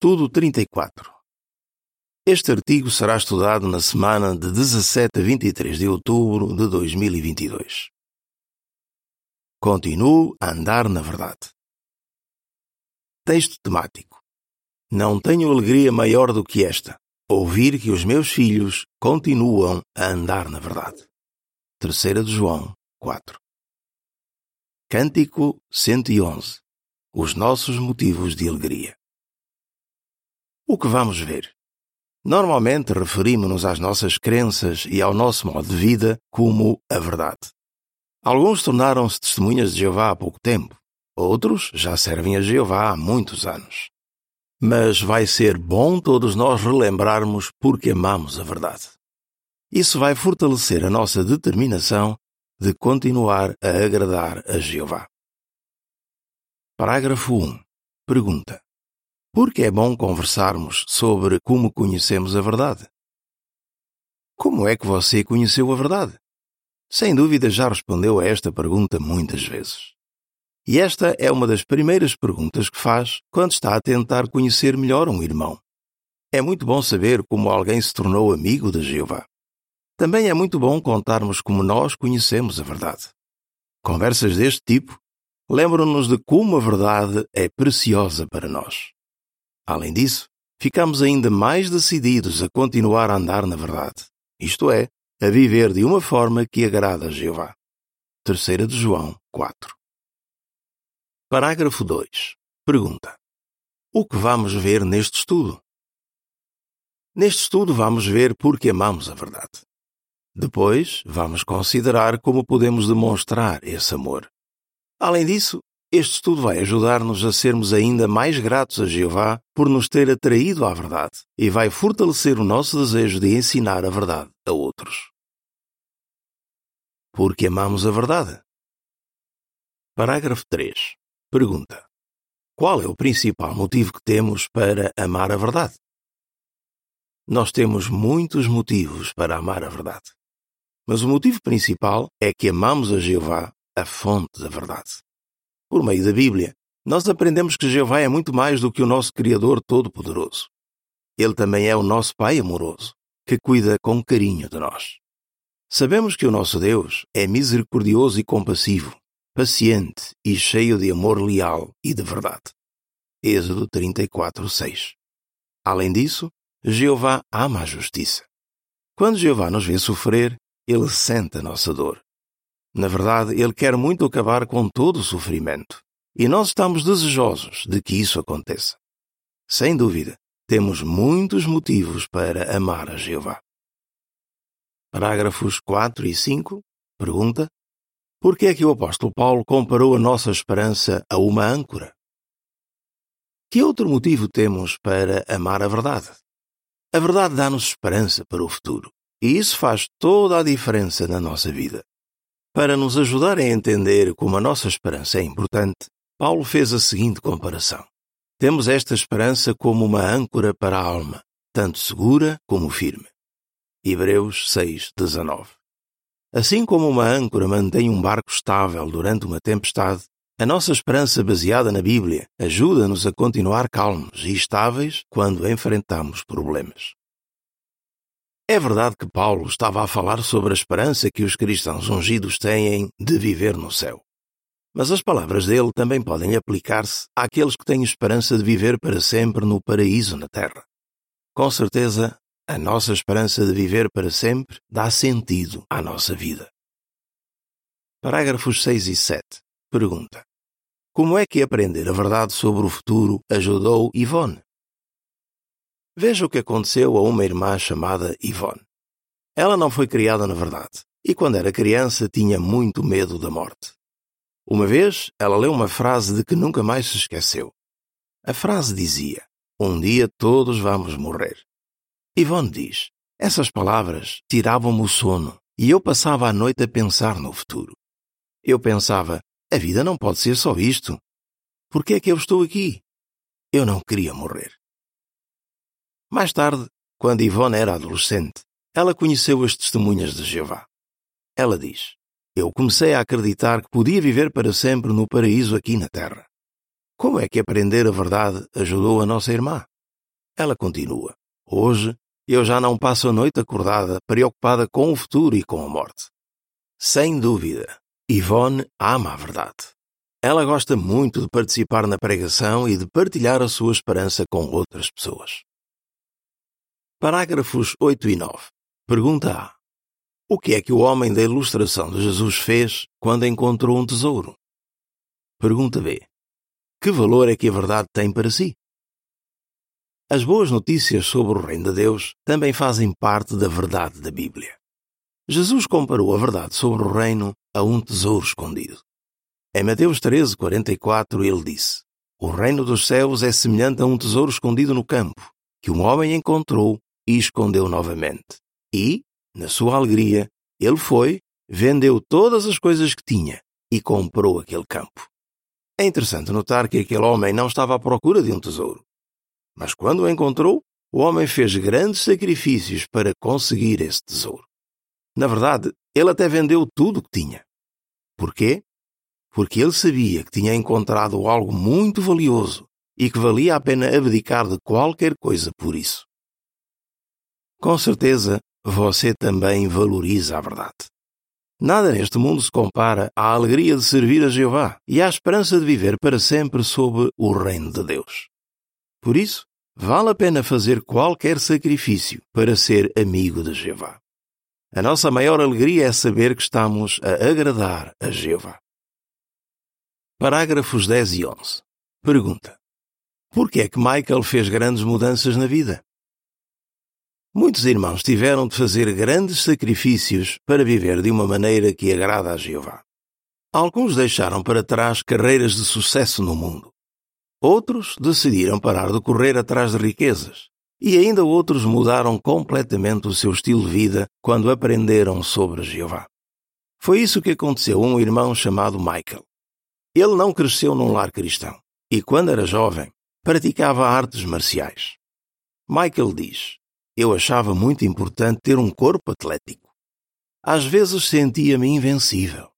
Estudo 34. Este artigo será estudado na semana de 17 a 23 de outubro de 2022. Continuo a andar na verdade. Texto temático. Não tenho alegria maior do que esta, ouvir que os meus filhos continuam a andar na verdade. 3 de João 4. Cântico 111. Os nossos motivos de alegria. O que vamos ver? Normalmente referimos-nos às nossas crenças e ao nosso modo de vida como a verdade. Alguns tornaram-se testemunhas de Jeová há pouco tempo, outros já servem a Jeová há muitos anos. Mas vai ser bom todos nós relembrarmos porque amamos a verdade. Isso vai fortalecer a nossa determinação de continuar a agradar a Jeová. Parágrafo 1. Pergunta: porque é bom conversarmos sobre como conhecemos a verdade. Como é que você conheceu a verdade? Sem dúvida já respondeu a esta pergunta muitas vezes. E esta é uma das primeiras perguntas que faz quando está a tentar conhecer melhor um irmão. É muito bom saber como alguém se tornou amigo de Jeová. Também é muito bom contarmos como nós conhecemos a verdade. Conversas deste tipo lembram-nos de como a verdade é preciosa para nós. Além disso, ficamos ainda mais decididos a continuar a andar na verdade, isto é, a viver de uma forma que agrada a Jeová. 3 de João 4. Parágrafo 2. Pergunta: O que vamos ver neste estudo? Neste estudo vamos ver porque amamos a verdade. Depois, vamos considerar como podemos demonstrar esse amor. Além disso, este estudo vai ajudar-nos a sermos ainda mais gratos a Jeová por nos ter atraído à verdade e vai fortalecer o nosso desejo de ensinar a verdade a outros. Porque amamos a verdade? Parágrafo 3. Pergunta: Qual é o principal motivo que temos para amar a verdade? Nós temos muitos motivos para amar a verdade. Mas o motivo principal é que amamos a Jeová, a fonte da verdade. Por meio da Bíblia, nós aprendemos que Jeová é muito mais do que o nosso Criador Todo-Poderoso. Ele também é o nosso Pai amoroso, que cuida com carinho de nós. Sabemos que o nosso Deus é misericordioso e compassivo, paciente e cheio de amor leal e de verdade. Êxodo 34, 6. Além disso, Jeová ama a justiça. Quando Jeová nos vê sofrer, ele sente a nossa dor na verdade, Ele quer muito acabar com todo o sofrimento. E nós estamos desejosos de que isso aconteça. Sem dúvida, temos muitos motivos para amar a Jeová. Parágrafos 4 e 5. Pergunta: Por que é que o apóstolo Paulo comparou a nossa esperança a uma âncora? Que outro motivo temos para amar a verdade? A verdade dá-nos esperança para o futuro, e isso faz toda a diferença na nossa vida. Para nos ajudar a entender como a nossa esperança é importante, Paulo fez a seguinte comparação. Temos esta esperança como uma âncora para a alma, tanto segura como firme. Hebreus 6, 19. Assim como uma âncora mantém um barco estável durante uma tempestade, a nossa esperança baseada na Bíblia ajuda-nos a continuar calmos e estáveis quando enfrentamos problemas. É verdade que Paulo estava a falar sobre a esperança que os cristãos ungidos têm de viver no céu. Mas as palavras dele também podem aplicar-se àqueles que têm esperança de viver para sempre no paraíso na terra. Com certeza, a nossa esperança de viver para sempre dá sentido à nossa vida. Parágrafos 6 e 7. Pergunta: Como é que aprender a verdade sobre o futuro ajudou Ivone? Veja o que aconteceu a uma irmã chamada Yvonne. Ela não foi criada na verdade e, quando era criança, tinha muito medo da morte. Uma vez, ela leu uma frase de que nunca mais se esqueceu. A frase dizia: Um dia todos vamos morrer. Yvonne diz: Essas palavras tiravam-me o sono e eu passava a noite a pensar no futuro. Eu pensava: A vida não pode ser só isto. Por que é que eu estou aqui? Eu não queria morrer. Mais tarde, quando Ivone era adolescente, ela conheceu as testemunhas de Jeová. Ela diz: Eu comecei a acreditar que podia viver para sempre no paraíso aqui na terra. Como é que aprender a verdade ajudou a nossa irmã? Ela continua: Hoje eu já não passo a noite acordada, preocupada com o futuro e com a morte. Sem dúvida, Yvonne ama a verdade. Ela gosta muito de participar na pregação e de partilhar a sua esperança com outras pessoas. Parágrafos 8 e 9. Pergunta A. O que é que o homem da ilustração de Jesus fez quando encontrou um tesouro? Pergunta B. Que valor é que a verdade tem para si? As boas notícias sobre o Reino de Deus também fazem parte da verdade da Bíblia. Jesus comparou a verdade sobre o Reino a um tesouro escondido. Em Mateus 13, 44, ele disse: O reino dos céus é semelhante a um tesouro escondido no campo, que um homem encontrou e escondeu novamente. E, na sua alegria, ele foi, vendeu todas as coisas que tinha e comprou aquele campo. É interessante notar que aquele homem não estava à procura de um tesouro. Mas quando o encontrou, o homem fez grandes sacrifícios para conseguir esse tesouro. Na verdade, ele até vendeu tudo o que tinha. Porquê? porque ele sabia que tinha encontrado algo muito valioso e que valia a pena abdicar de qualquer coisa por isso. Com certeza, você também valoriza a verdade. Nada neste mundo se compara à alegria de servir a Jeová e à esperança de viver para sempre sob o reino de Deus. Por isso, vale a pena fazer qualquer sacrifício para ser amigo de Jeová. A nossa maior alegria é saber que estamos a agradar a Jeová. Parágrafos 10 e 11. Pergunta: Por que é que Michael fez grandes mudanças na vida? Muitos irmãos tiveram de fazer grandes sacrifícios para viver de uma maneira que agrada a Jeová. Alguns deixaram para trás carreiras de sucesso no mundo. Outros decidiram parar de correr atrás de riquezas. E ainda outros mudaram completamente o seu estilo de vida quando aprenderam sobre Jeová. Foi isso que aconteceu a um irmão chamado Michael. Ele não cresceu num lar cristão e, quando era jovem, praticava artes marciais. Michael diz: Eu achava muito importante ter um corpo atlético. Às vezes sentia-me invencível.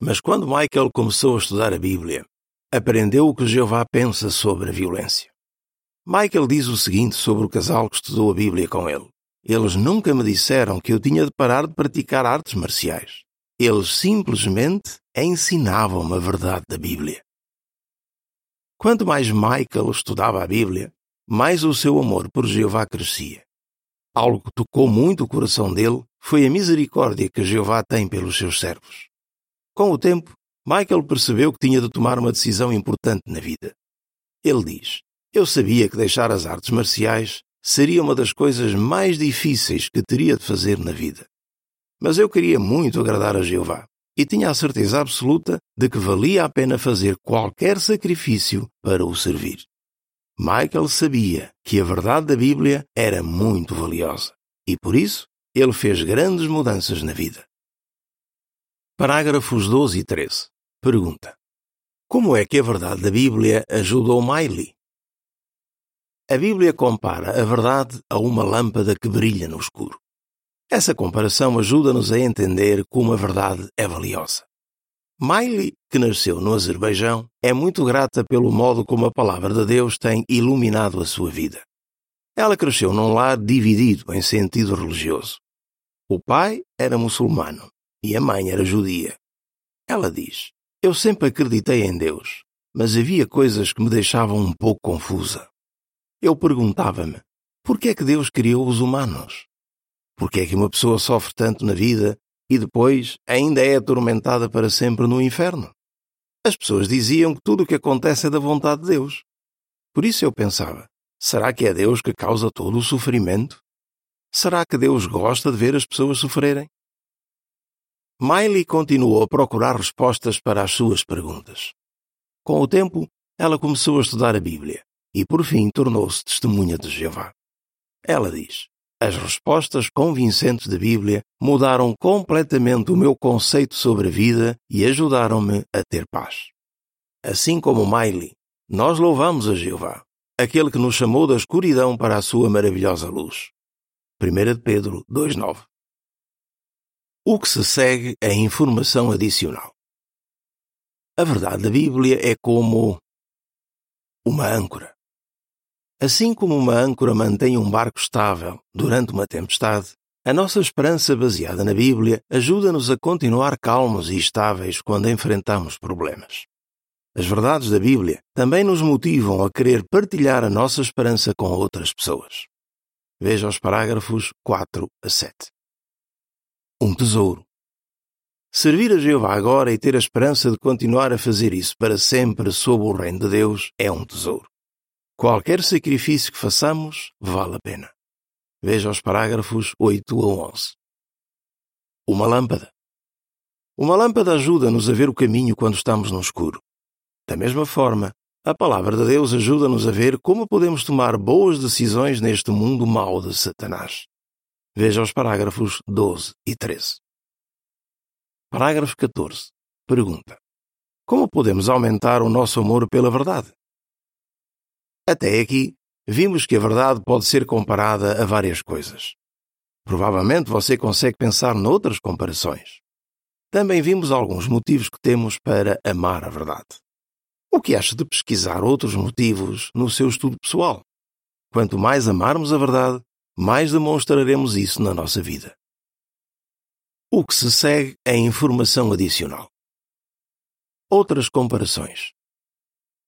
Mas quando Michael começou a estudar a Bíblia, aprendeu o que Jeová pensa sobre a violência. Michael diz o seguinte sobre o casal que estudou a Bíblia com ele: Eles nunca me disseram que eu tinha de parar de praticar artes marciais. Eles simplesmente ensinavam-me a verdade da Bíblia. Quanto mais Michael estudava a Bíblia, mais o seu amor por Jeová crescia. Algo que tocou muito o coração dele foi a misericórdia que Jeová tem pelos seus servos. Com o tempo, Michael percebeu que tinha de tomar uma decisão importante na vida. Ele diz: Eu sabia que deixar as artes marciais seria uma das coisas mais difíceis que teria de fazer na vida. Mas eu queria muito agradar a Jeová e tinha a certeza absoluta de que valia a pena fazer qualquer sacrifício para o servir. Michael sabia que a verdade da Bíblia era muito valiosa e por isso ele fez grandes mudanças na vida. Parágrafos 12 e 13. Pergunta: Como é que a verdade da Bíblia ajudou Miley? A Bíblia compara a verdade a uma lâmpada que brilha no escuro. Essa comparação ajuda-nos a entender como a verdade é valiosa. Miley, que nasceu no Azerbaijão, é muito grata pelo modo como a palavra de Deus tem iluminado a sua vida. Ela cresceu num lar dividido em sentido religioso. O pai era muçulmano e a mãe era judia. Ela diz: Eu sempre acreditei em Deus, mas havia coisas que me deixavam um pouco confusa. Eu perguntava-me: por que é que Deus criou os humanos? Porque é que uma pessoa sofre tanto na vida e depois ainda é atormentada para sempre no inferno? As pessoas diziam que tudo o que acontece é da vontade de Deus. Por isso eu pensava: será que é Deus que causa todo o sofrimento? Será que Deus gosta de ver as pessoas sofrerem? Miley continuou a procurar respostas para as suas perguntas. Com o tempo, ela começou a estudar a Bíblia e, por fim, tornou-se testemunha de Jeová. Ela diz: as respostas convincentes da Bíblia mudaram completamente o meu conceito sobre a vida e ajudaram-me a ter paz. Assim como Miley, nós louvamos a Jeová, aquele que nos chamou da escuridão para a sua maravilhosa luz. 1 Pedro 2,9 O que se segue é informação adicional. A verdade da Bíblia é como uma âncora. Assim como uma âncora mantém um barco estável durante uma tempestade, a nossa esperança baseada na Bíblia ajuda-nos a continuar calmos e estáveis quando enfrentamos problemas. As verdades da Bíblia também nos motivam a querer partilhar a nossa esperança com outras pessoas. Veja os parágrafos 4 a 7. Um tesouro. Servir a Jeová agora e ter a esperança de continuar a fazer isso para sempre sob o reino de Deus é um tesouro. Qualquer sacrifício que façamos vale a pena. Veja os parágrafos 8 a 11. Uma lâmpada. Uma lâmpada ajuda-nos a ver o caminho quando estamos no escuro. Da mesma forma, a palavra de Deus ajuda-nos a ver como podemos tomar boas decisões neste mundo mau de Satanás. Veja os parágrafos 12 e 13. Parágrafo 14. Pergunta: Como podemos aumentar o nosso amor pela verdade? Até aqui, vimos que a verdade pode ser comparada a várias coisas. Provavelmente você consegue pensar noutras comparações. Também vimos alguns motivos que temos para amar a verdade. O que acha de pesquisar outros motivos no seu estudo pessoal? Quanto mais amarmos a verdade, mais demonstraremos isso na nossa vida. O que se segue é informação adicional. Outras comparações.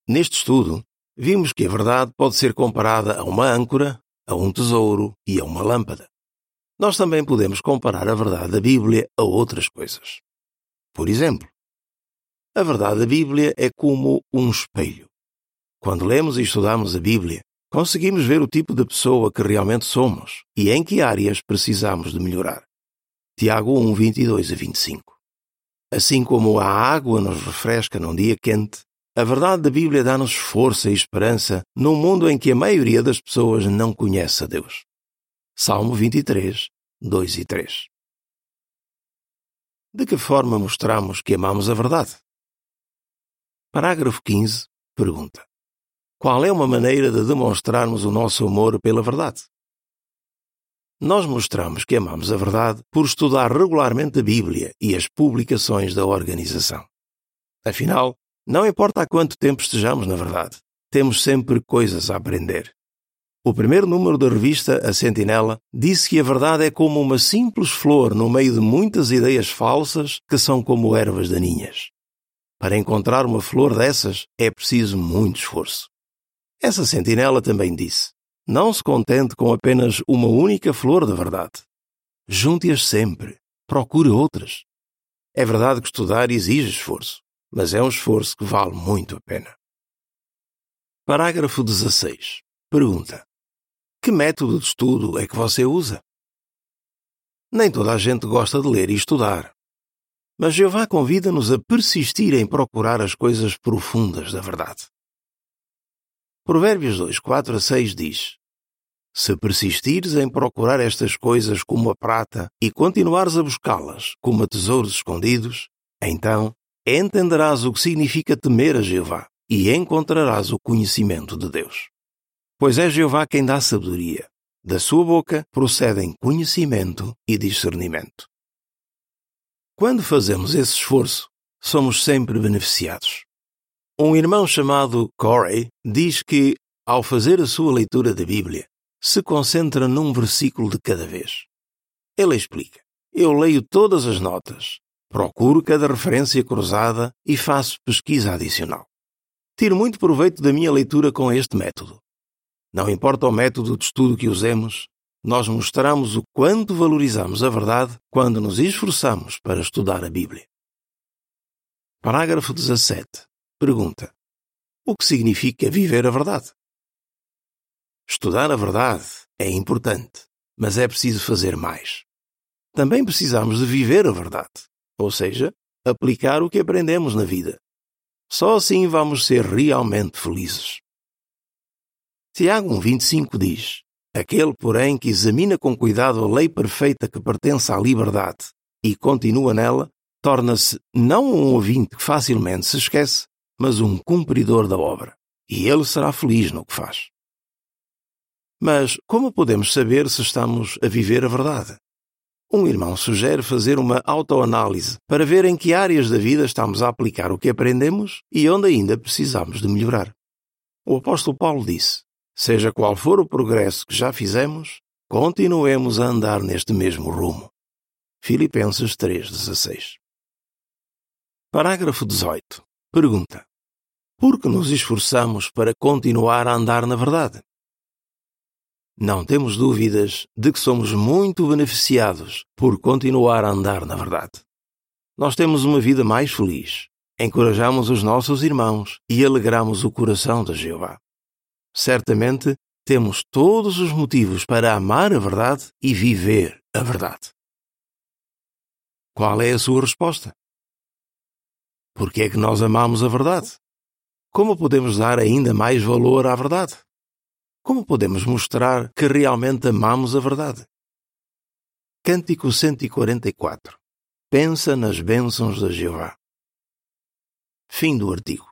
Neste estudo, vimos que a verdade pode ser comparada a uma âncora, a um tesouro e a uma lâmpada. Nós também podemos comparar a verdade da Bíblia a outras coisas. Por exemplo, a verdade da Bíblia é como um espelho. Quando lemos e estudamos a Bíblia, conseguimos ver o tipo de pessoa que realmente somos e em que áreas precisamos de melhorar. Tiago 1, 22 a 25. Assim como a água nos refresca num dia quente, a verdade da Bíblia dá-nos força e esperança num mundo em que a maioria das pessoas não conhece a Deus. Salmo 23, 2 e 3. De que forma mostramos que amamos a verdade? Parágrafo 15. Pergunta: Qual é uma maneira de demonstrarmos o nosso amor pela verdade? Nós mostramos que amamos a verdade por estudar regularmente a Bíblia e as publicações da organização. Afinal, não importa há quanto tempo estejamos na verdade, temos sempre coisas a aprender. O primeiro número da revista A Sentinela disse que a verdade é como uma simples flor no meio de muitas ideias falsas que são como ervas daninhas. Para encontrar uma flor dessas é preciso muito esforço. Essa sentinela também disse: Não se contente com apenas uma única flor da verdade. Junte-as sempre. Procure outras. É verdade que estudar exige esforço, mas é um esforço que vale muito a pena. Parágrafo 16. Pergunta: Que método de estudo é que você usa? Nem toda a gente gosta de ler e estudar. Mas Jeová convida-nos a persistir em procurar as coisas profundas da verdade. Provérbios 2, 4 a 6 diz: Se persistires em procurar estas coisas como a prata e continuares a buscá-las como a tesouros escondidos, então entenderás o que significa temer a Jeová e encontrarás o conhecimento de Deus. Pois é Jeová quem dá sabedoria. Da sua boca procedem conhecimento e discernimento. Quando fazemos esse esforço, somos sempre beneficiados. Um irmão chamado Corey diz que, ao fazer a sua leitura da Bíblia, se concentra num versículo de cada vez. Ele explica: Eu leio todas as notas, procuro cada referência cruzada e faço pesquisa adicional. Tiro muito proveito da minha leitura com este método. Não importa o método de estudo que usemos, nós mostramos o quanto valorizamos a verdade quando nos esforçamos para estudar a Bíblia. Parágrafo 17. Pergunta: O que significa viver a verdade? Estudar a verdade é importante, mas é preciso fazer mais. Também precisamos de viver a verdade, ou seja, aplicar o que aprendemos na vida. Só assim vamos ser realmente felizes. Tiago 1,25 diz: Aquele, porém, que examina com cuidado a lei perfeita que pertence à liberdade e continua nela, torna-se não um ouvinte que facilmente se esquece, mas um cumpridor da obra. E ele será feliz no que faz. Mas como podemos saber se estamos a viver a verdade? Um irmão sugere fazer uma autoanálise para ver em que áreas da vida estamos a aplicar o que aprendemos e onde ainda precisamos de melhorar. O apóstolo Paulo disse: Seja qual for o progresso que já fizemos, continuemos a andar neste mesmo rumo. Filipenses 3,16 Parágrafo 18. Pergunta: Por que nos esforçamos para continuar a andar na verdade? Não temos dúvidas de que somos muito beneficiados por continuar a andar na verdade. Nós temos uma vida mais feliz, encorajamos os nossos irmãos e alegramos o coração de Jeová. Certamente temos todos os motivos para amar a verdade e viver a verdade. Qual é a sua resposta? Por que é que nós amamos a verdade? Como podemos dar ainda mais valor à verdade? Como podemos mostrar que realmente amamos a verdade? Cântico 144 Pensa nas bênçãos de Jeová. Fim do artigo.